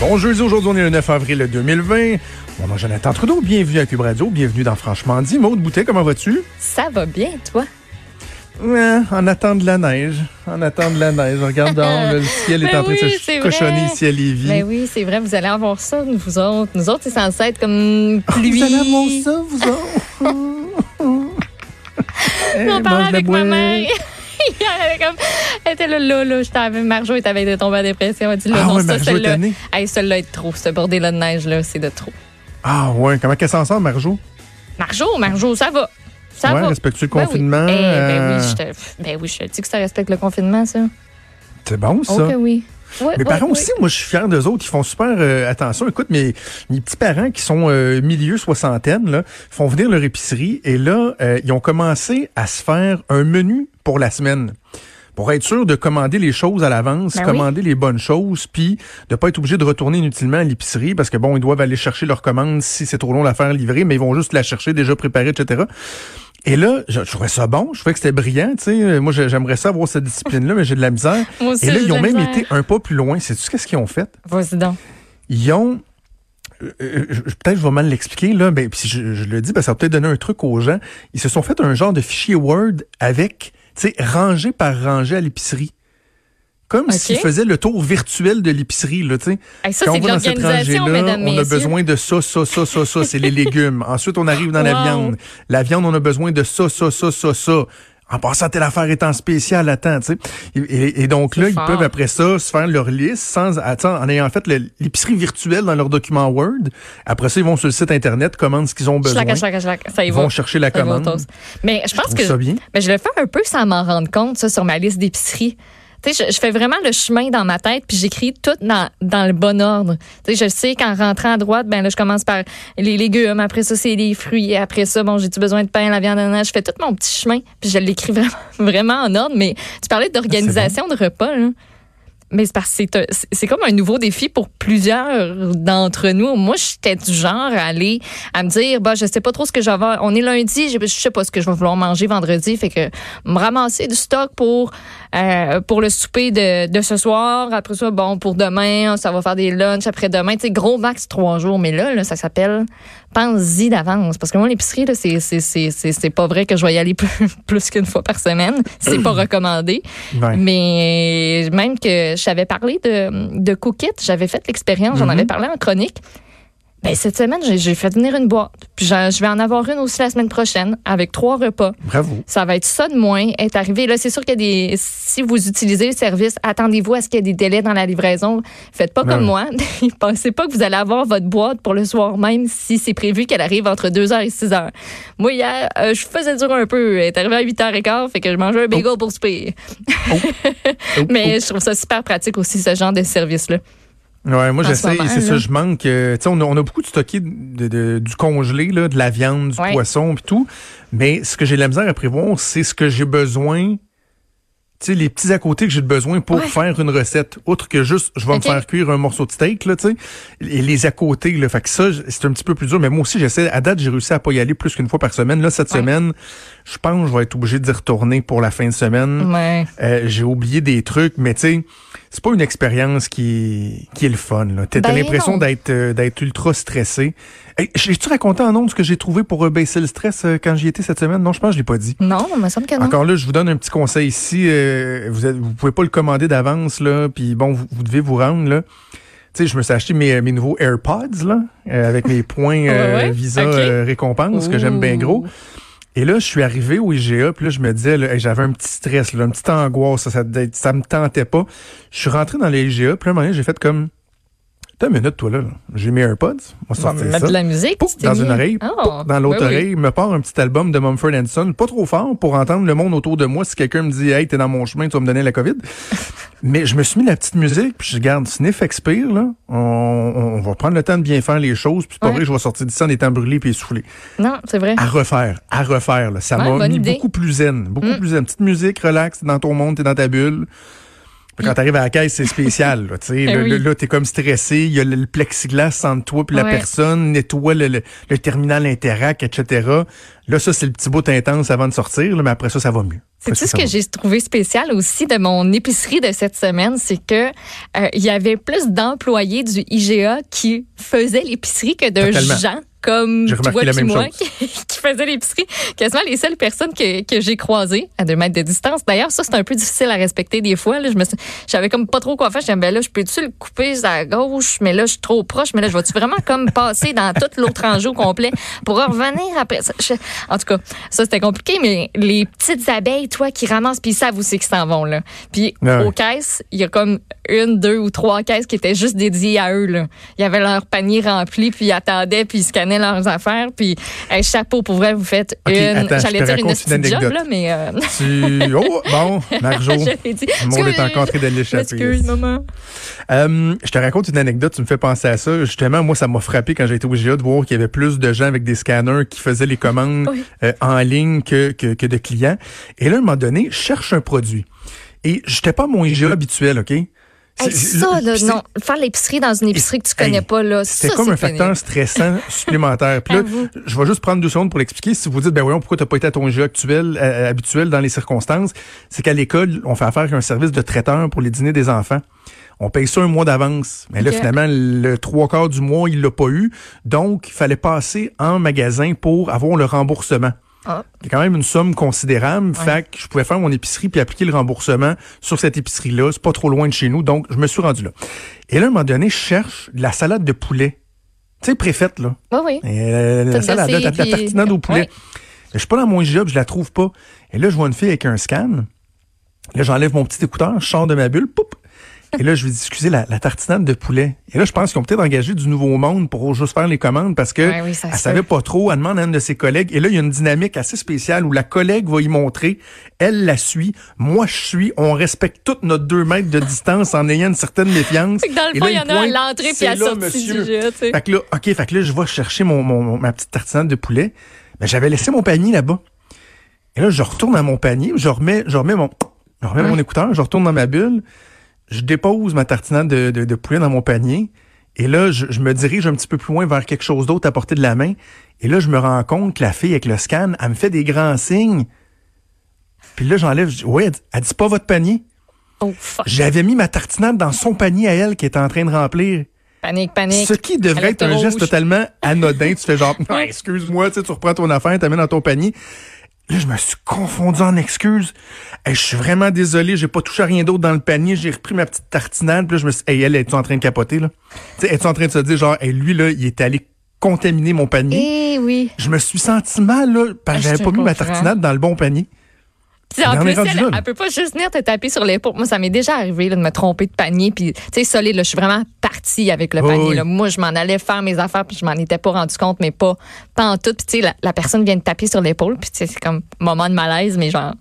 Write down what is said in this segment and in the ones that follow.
Bon jeudi, aujourd'hui, on est le 9 avril 2020. Mon nom est Jonathan Trudeau, bienvenue à Cube Radio, bienvenue dans Franchement dit. Maude Boutet, comment vas-tu? Ça va bien, toi? Ouais, en attendant de la neige. En attendant de la neige. Regarde dehors, le ciel est Ben en train de se c'est cochonner vrai. ici à Lévis. Ben oui, c'est vrai, vous allez avoir ça, vous autres. Nous autres, c'est censé être comme pluie. Vous allez avoir ça, vous autres? Eh, On parlait mange la avec ma mère. Elle, était comme, elle était là, là, là. J'étais avec Marjo, elle était de tomber en dépression. Elle dit, là, Ah non, ouais, ça, celle-là. Hey, celle-là est trop. Ce bordel-là de neige, là, c'est de trop. Ah ouais, comment qu'elle s'en sort, Marjo? Marjo, Marjo, ça va. Ça ouais, va. respectes-tu le Ben oui. confinement? Eh, ben, Euh, oui, je te, ben oui, je te dis que ça respecte le confinement, ça. C'est bon, ça. Ok, oui. Ouais, Mes parents aussi, moi, je suis fier d'eux autres. Ils font super euh, attention. Écoute, mes, mes petits parents qui sont euh, milieu soixantaine, là, font venir leur épicerie et là, euh, ils ont commencé à se faire un menu pour la semaine. Pour être sûr de commander les choses à l'avance, Ben oui. commander les bonnes choses, puis de pas être obligé de retourner inutilement à l'épicerie parce que bon, ils doivent aller chercher leur commande si c'est trop long la faire livrer, mais ils vont juste la chercher déjà préparée, etc. Et là, je, je trouvais ça bon, je trouvais que c'était brillant, tu sais. Moi, j'ai- j'aimerais ça avoir cette discipline-là, mais j'ai de la misère. Moi aussi, Et là, ils ont même été un pas plus loin. Sais-tu ce qu'ils ont fait? Vas-y donc. Ils ont. euh, euh, je- peut-être je vais mal l'expliquer là, mais puis je, je le dis, ben, ça va peut-être donner un truc aux gens. Ils se sont fait un genre de fichier Word avec, sais, rangé par rangé à l'épicerie. Comme Ok. s'ils faisaient le tour virtuel de l'épicerie, là, tu sais. Hey, Quand on va dans cette rangée-là, on a besoin de ça, ça, ça, ça, ça, c'est les légumes. Ensuite, on arrive dans la viande. La viande, on a besoin de ça, ça, ça, ça, ça. En passant, telle affaire est en spécial, attends, tu sais. Et, et- et donc là, ils peuvent après ça se faire leur liste sans, attends, en ayant fait l'épicerie virtuelle dans leur document Word. Après ça, ils vont sur le site Internet, commandent ce qu'ils ont besoin. Ça y Ils va. vont chercher la Ça commande. Mais je pense que ça bien. mais je le fais un peu sans m'en rendre compte, ça, sur ma liste d'épicerie. Tu sais, je, je fais vraiment le chemin dans ma tête, puis j'écris tout dans, dans le bon ordre. Tu sais, je sais qu'en rentrant à droite, ben là, je commence par les légumes, après ça, c'est les fruits, et après ça, bon, j'ai-tu besoin de pain, la viande, nanana? je fais tout mon petit chemin, puis je l'écris vraiment, vraiment en ordre. Mais tu parlais d'organisation de repas, là. Mais c'est parce que c'est comme un nouveau défi pour plusieurs d'entre nous. Moi, j'étais du genre à aller à me dire, bah, je sais pas trop ce que je vais avoir. On est lundi, je, je sais pas ce que je vais vouloir manger vendredi, fait que me ramasser du stock pour euh, pour le souper de, de ce soir. Après ça, bon, pour demain, ça va faire des lunchs après demain. Tu sais, gros max trois jours. Mais là, là ça s'appelle pense-y d'avance. Parce que moi, l'épicerie, là, c'est c'est c'est c'est c'est pas vrai que je vais y aller plus, plus qu'une fois par semaine. C'est pas recommandé. Ouais. Mais même que j'avais parlé de, de Cookit, j'avais fait l'expérience, j'en Mhm. avais parlé en chronique. Ben, cette semaine, j'ai fait venir une boîte. Puis je vais en avoir une aussi la semaine prochaine avec trois repas. Bravo. Ça va être ça de moins. Est arrivé. Là, c'est sûr qu'il y a des. Si vous utilisez le service, attendez-vous à ce qu'il y ait des délais dans la livraison. Faites pas Ben comme moi. Pensez pas que vous allez avoir votre boîte pour le soir même si c'est prévu qu'elle arrive entre 2h et 6h. Moi, hier, euh, je faisais dur un peu. Elle est arrivée à 8h15, fait que je mangeais un bagel pour souper. Oh, Mais je trouve ça super pratique aussi, ce genre de service-là. Ouais, moi j'essaie, c'est ça, je manque. euh, tu sais, on a, on a beaucoup de stocké de, de- du congelé, là, de la viande, du Ouais. poisson, puis tout. Mais ce que j'ai la misère à prévoir, c'est ce que j'ai besoin. Tu sais, les petits à côté que j'ai besoin pour Ouais. faire une recette. Autre que juste, je vais me faire cuire un morceau de steak, là, tu sais. Et les à côté, là. Fait que ça, c'est un petit peu plus dur. Mais moi aussi, j'essaie. À date, j'ai réussi à pas y aller plus qu'une fois par semaine. Là, cette Ouais. semaine, je pense que je vais être obligé d'y retourner pour la fin de semaine. Ouais. Euh, j'ai oublié des trucs, mais tu sais, c'est pas une expérience qui, qui est le fun. T'as Ben l'impression d'être euh, d'être ultra stressé. Hey, J'ai-tu raconté en ondes ce que j'ai trouvé pour euh, baisser le stress euh, quand j'y étais cette semaine? Non, je pense que je l'ai pas dit. Non, il me semble. Encore là, je vous donne un petit conseil ici. euh, vous, êtes, vous pouvez pas le commander d'avance, là, puis bon, vous, vous devez vous rendre, là. Tu sais, je me suis acheté mes, mes nouveaux AirPods, là, euh, avec mes points euh, Ouais, ouais. Visa Ok. euh, récompense, que j'aime bien gros. Et là, je suis arrivé au IGA, puis là, je me disais, hey, j'avais un petit stress, là, une petite angoisse, ça, ça, me tentait pas. Je suis rentré dans les IGA, puis là, un moment j'ai fait comme, t'as une minute, toi, là. J'ai mes AirPods, on va On va sortir mettre ça. de la musique. Pouf, dans mis- une oreille, Oh, pouf, dans l'autre ben oui. oreille, me part un petit album de Mumford Son, pas trop fort pour entendre le monde autour de moi si quelqu'un me dit Hey, t'es dans mon chemin, tu vas me donner la COVID. Mais je me suis mis la petite musique, puis je regarde Sniff Expire, là. On, on va prendre le temps de bien faire les choses, puis c'est pas Ouais. vrai je vais sortir d'ici en étant brûlé puis essoufflé. Non, c'est vrai. À refaire, à refaire, là. Ça Ouais, m'a mis idée. beaucoup plus zen, beaucoup Mm. plus zen. Petite musique, relax, t'es dans ton monde, t'es dans ta bulle. Quand t'arrives à la caisse, c'est spécial. Là, tu sais. Eh Là, oui. là, t'es comme stressé. Il y a le, le plexiglas entre toi puis la Ouais. personne, nettoie le, le, le terminal Interac, etc. Là, ça, c'est le petit bout intense avant de sortir, là, mais après ça, ça va mieux. C'est ce que j'ai trouvé spécial aussi de mon épicerie de cette semaine, c'est que euh, il y avait plus d'employés du IGA qui faisaient l'épicerie que de Totalement. gens comme toi moi qui, qui l'épicerie. Quasiment les seules personnes que, que j'ai croisées à deux mètres de distance. D'ailleurs, ça c'est un peu difficile à respecter des fois. Là, je me j'avais comme pas trop quoi faire. Je disais, ben là, je peux-tu le couper à gauche, mais là je suis trop proche, mais là je vais-tu vraiment comme passer dans tout l'autre au complet pour revenir après ça? Je- en tout cas, ça c'était compliqué, mais les petites abeilles, toi, qui ramassent, puis ils savent où c'est qu'ils s'en vont là. Puis Ouais. aux caisses, il y a comme une, deux ou trois caisses qui étaient juste dédiées à eux là. Il y avait leur panier rempli, puis ils attendaient, puis ils scannaient leurs affaires, puis hey, chapeau pour vrai, vous faites Ok, une. J'allais dire une une petite job anecdote. là, mais euh, Tu... Oh, bon, Marjo. Le monde est encore en train de l'échapper. Excuse, maman. Euh, je te raconte une anecdote, tu me fais penser à ça. Justement, moi, ça m'a frappé quand j'ai été au GA de voir qu'il y avait plus de gens avec des scanners qui faisaient les commandes Oui. euh, en ligne que, que, que de clients. Et là, à un moment donné, je cherche un produit. Et j'étais pas mon IGA habituel, OK? Hey, C'est- ça, là, c'est- non. Faire l'épicerie dans une épicerie que tu connais Hey, pas, là. C'était ça, comme c'est un facteur stressant supplémentaire. Puis là, je vais juste prendre deux secondes pour l'expliquer. Si vous dites, ben voyons, pourquoi t'as pas été à ton jeu actuel, euh, habituel dans les circonstances, c'est qu'à l'école, on fait affaire avec un service de traiteur pour les dîners des enfants. On paye ça un mois d'avance. Mais là, finalement, le trois quarts du mois, il l'a pas eu. Donc, il fallait passer en magasin pour avoir le remboursement. Ah. C'est quand même une somme considérable. Fait que je pouvais faire mon épicerie puis appliquer le remboursement sur cette épicerie-là. C'est pas trop loin de chez nous, donc je me suis rendu là. Et là, à un moment donné, je cherche de la salade de poulet. Tu sais, préfète, là. Oui, oui. Euh, la salade, là, de la puis- tartinade au poulet. Ouais. Je suis pas dans mon job, je la trouve pas. Et là, je vois une fille avec un scan. Là, j'enlève mon petit écouteur, je sors de ma bulle, poup. Et là, je lui dis, excusez, la, la tartinade de poulet. Et là, je pense qu'ils ont peut-être engagé du nouveau monde pour juste faire les commandes parce que Ouais, oui, elle savait pas trop. Elle demande à une de ses collègues. Et là, il y a une dynamique assez spéciale où la collègue va y montrer. Elle la suit. Moi, je suis. On respecte toutes notre deux mètres de distance en ayant une certaine méfiance. Fait que dans le fond, il y en a à l'entrée puis à la sortie du jeu. Fait que là, OK, fait que là, je vais chercher mon, mon- mon- ma petite tartinade de poulet. Ben, j'avais laissé mon panier là-bas. Et là, je retourne à mon panier, je remets, je remets mon, je remets mon écouteur, je retourne dans ma bulle, je dépose ma tartinade de, de, de poulet dans mon panier. Et là, je, je me dirige un petit peu plus loin vers quelque chose d'autre à portée de la main. Et là, je me rends compte que la fille avec le scan, elle me fait des grands signes. Puis là, j'enlève, je dis, ouais, elle dit, pas votre panier. Oh, fuck. J'avais mis ma tartinade dans son panier à elle qui était en train de remplir. Panique, panique. Ce qui devrait être un geste totalement anodin. Tu fais genre, excuse-moi, tu sais, tu reprends ton affaire, mets dans ton panier. Là, je me suis confondu en excuses. Hey, je suis vraiment désolé, j'ai pas touché à rien d'autre dans le panier, j'ai repris ma petite tartinade, puis là, je me suis hey, elle, es-tu en train de capoter, là? Es-tu en train de se dire, genre, hey, lui, là, il est allé contaminer mon panier? Eh oui. Je me suis senti mal, là, parce que Ah, j'avais je pas mis ma tartinade dans le bon panier. Puis en plus, elle, elle peut pas juste venir te taper sur l'épaule. Moi, ça m'est déjà arrivé là, de me tromper de panier. Puis, tu sais, solide, là, je suis vraiment partie avec le panier. oui. là. Moi, je m'en allais faire mes affaires, puis je m'en étais pas rendu compte, mais pas, pas en tout. Puis, tu sais, la, la personne vient de taper sur l'épaule, puis tu sais, c'est comme moment de malaise, mais genre,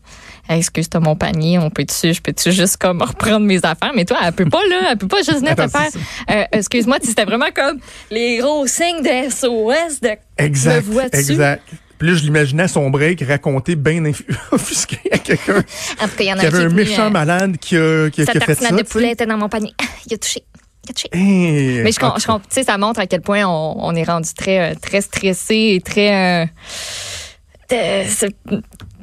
excuse, t'as mon panier, on peut-tu, je peux-tu juste comme reprendre mes affaires? Mais toi, elle peut pas, là, elle peut pas juste venir te faire. Euh, excuse-moi, c'était vraiment comme les gros signes de SOS de. Exact. Me vois-tu? Exact. Puis là, je l'imaginais à son break raconter bien offusqué à quelqu'un En tout cas, il y en a qui avait qui un méchant euh, malade qui a, qui a, qui a fait ça. de poulet était dans mon panier. Il a touché. Il a touché. Eh, Mais je, je sais, ça montre à quel point on, on est rendu très, euh, très stressé et très. euh,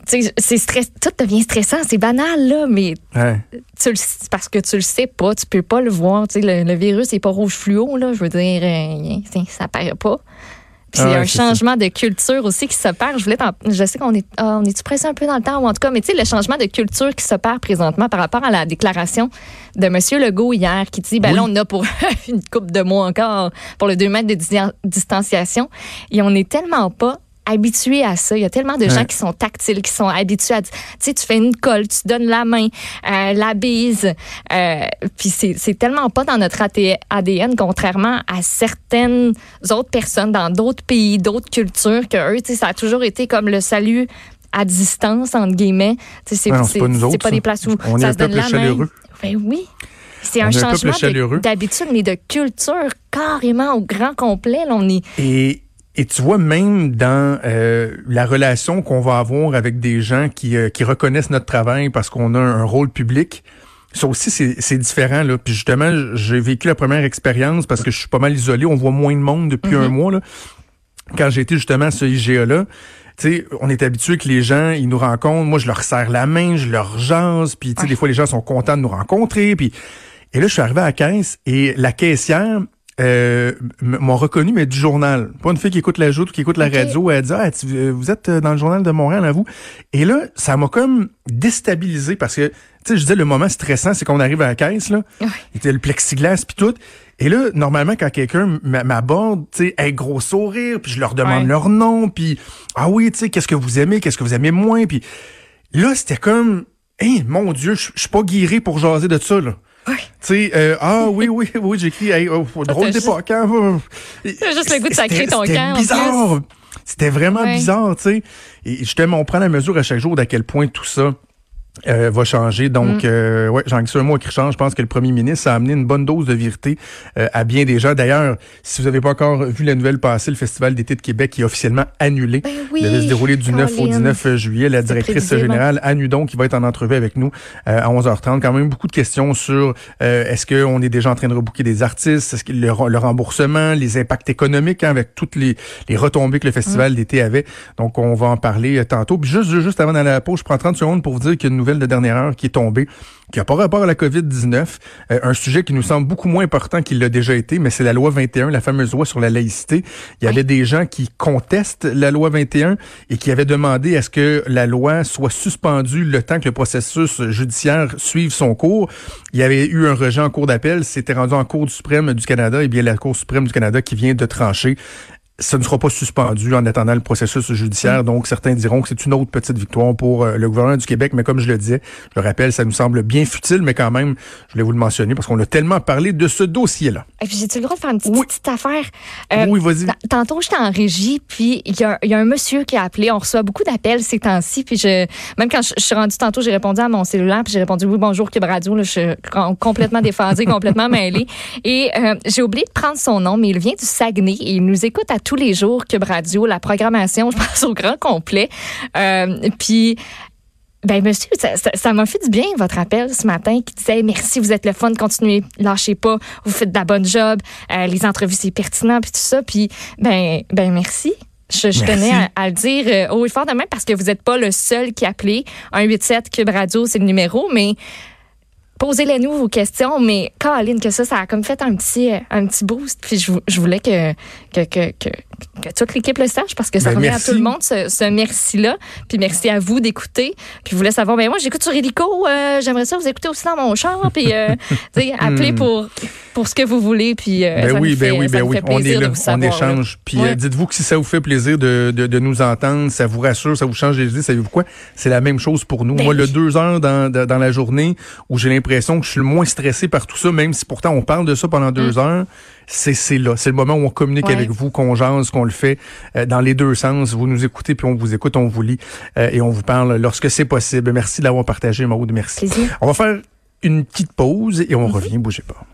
c'est- c'est stress, tout devient stressant, c'est banal là, mais Ouais. tu le, parce que tu le sais pas, tu peux pas le voir. Tu sais, le, le virus n'est pas rouge fluo là, je veux dire, ça paraît pas. Puis Ah un changement de culture aussi qui s'opère. Je voulais, je sais qu'on est, ah, on est pressé un peu dans le temps ou en tout cas, mais tu sais, le changement de culture qui s'opère présentement par rapport à la déclaration de Monsieur Legault hier, qui dit, ben Oui. là, on a pour une coupe de mois encore pour le 2 mètres de di- distanciation, et on n'est tellement pas habitué à ça. Il y a tellement de gens qui sont tactiles, qui sont habitués à... Tu sais, tu fais une colle, tu donnes la main, euh, la bise. euh, puis c'est c'est tellement pas dans notre ADN, contrairement à certaines autres personnes dans d'autres pays, d'autres cultures, que eux, tu sais, ça a toujours été comme le salut à distance, entre guillemets. Tu sais, C'est pas autres, pas des places où On est ça un se donne la main. chaleureux. Ben oui. C'est un est changement d'habitude, mais de culture carrément au grand complet. Là, on est Et, et tu vois, même dans euh, la relation qu'on va avoir avec des gens qui, euh, qui reconnaissent notre travail parce qu'on a un rôle public, ça aussi, c'est différent. Là. Puis justement, j'ai vécu la première expérience parce que je suis pas mal isolé. On voit moins de monde depuis un mm-hmm. mois. Là. Quand j'ai été justement à ce IGA-là, sais, on est habitué que les gens, ils nous rencontrent. Moi, je leur serre la main, je leur jase. Puis, tu sais, des fois, les gens sont contents de nous rencontrer. Puis, et là, je suis arrivé à la caisse et la caissière, euh, m'ont reconnu, mais du journal. Pas une fille qui écoute la joute ou qui écoute la radio. Elle dit, ah, euh, vous êtes euh, dans le journal de Montréal, à vous. Et là, ça m'a comme déstabilisé parce que, tu sais, je disais, le moment stressant, c'est qu'on arrive à la caisse, là. Il était le plexiglas puis tout. Et là, normalement, quand quelqu'un m'aborde, tu sais, un gros sourire, puis je leur demande leur nom, puis ah oui, tu sais, qu'est-ce que vous aimez, qu'est-ce que vous aimez moins, puis là, c'était comme, hein, mon Dieu, je suis pas guéri pour jaser de ça, là. Tu sais, euh, ah oui, oui, oui, j'écris, hey, oh, drôle d'époque, hein. juste le goût de sacrer ton cœur. bizarre. C'était vraiment bizarre, tu sais. Et je on prend la mesure à chaque jour d'à quel point tout ça euh, va changer. Donc, mm. euh, ouais, jean un mot qui change. Je pense que le premier ministre a amené une bonne dose de vérité euh, à bien des gens. D'ailleurs, si vous n'avez pas encore vu la nouvelle passer, le Festival d'été de Québec est officiellement annulé. Ben oui, Il devait se dérouler du 9 au 19 juillet. La directrice générale, Anne Hudon, qui va être en entrevue avec nous euh, à 11h30. Quand même beaucoup de questions sur est-ce qu'on est déjà en train de rebooker des artistes, est-ce que le, remboursement, les impacts économiques hein, avec toutes les, les retombées que le Festival mm. d'été avait. Donc, on va en parler tantôt. Puis juste, juste avant d'aller à la pause, je prends 30 secondes pour vous dire a une nouvelle de dernière heure qui est tombée, qui n'a pas rapport à la COVID-19, euh, un sujet qui nous semble beaucoup moins important qu'il l'a déjà été, mais c'est la loi 21, la fameuse loi sur la laïcité. Il y avait des gens qui contestent la loi 21 et qui avaient demandé à ce que la loi soit suspendue le temps que le processus judiciaire suive son cours. Il y avait eu un rejet en cours d'appel, c'était rendu en Cour suprême du Canada, et bien la Cour suprême du Canada qui vient de trancher ça ne sera pas suspendu en attendant le processus judiciaire. Mm. Donc, certains diront que c'est une autre petite victoire pour euh, le gouvernement du Québec. Mais comme je le disais, je le rappelle, ça nous semble bien futile, mais quand même, je voulais vous le mentionner parce qu'on a tellement parlé de ce dossier-là. Puis, j'ai-tu le droit de faire une petite, affaire? Euh, oui, vas-y. Tantôt, j'étais en régie, puis il y, a, un monsieur qui a appelé. On reçoit beaucoup d'appels ces temps-ci. Puis, je, même quand je, suis rendue tantôt, j'ai répondu à mon cellulaire, puis j'ai répondu oui, bonjour, Cube Radio. Là, je suis complètement déphasée, complètement mêlée. Et euh, j'ai oublié de prendre son nom, mais il vient du Saguenay et il nous écoute à tous les jours, Cube Radio, la programmation, je pense, au grand complet. Euh, puis, ben monsieur, ça m'a fait du bien votre appel ce matin qui disait merci, vous êtes le fun, continuez, lâchez pas, vous faites de la bonne job, euh, les entrevues c'est pertinent puis tout ça, puis ben ben merci. Je, tenais à, le dire euh, haut et fort de même parce que vous n'êtes pas le seul qui a appelé. 187 Cube Radio, c'est le numéro, mais posez-les nous vos questions, mais Caroline, que ça, ça a comme fait un petit, un petit boost. Puis je, je voulais que, que, que, que, que toute l'équipe le sache parce que ça ben, remet à tout le monde ce, ce merci-là. Puis merci à vous d'écouter. Puis je voulais savoir, ben moi, j'écoute sur Helico. Euh, j'aimerais ça vous écouter aussi dans mon char. Puis, euh, appeler hmm. pour, pour ce que vous voulez. Puis, euh, ben oui, ben oui, ben oui. On est là, on échange. Puis euh, dites-vous que si ça vous fait plaisir de, de, de, nous entendre, ça vous rassure, ça vous change les idées, savez-vous quoi? C'est la même chose pour nous. Moi, le deux heures dans, dans la journée où j'ai l'impression que je suis le moins stressé par tout ça, même si pourtant on parle de ça pendant deux mm. heures, c'est là. C'est le moment où on communique avec vous, qu'on jase, qu'on le fait euh, dans les deux sens. Vous nous écoutez, puis on vous écoute, on vous lit euh, et on vous parle lorsque c'est possible. Merci d'avoir partagé, Maud. Merci. On va faire une petite pause et on mm-hmm. revient. Bougez pas.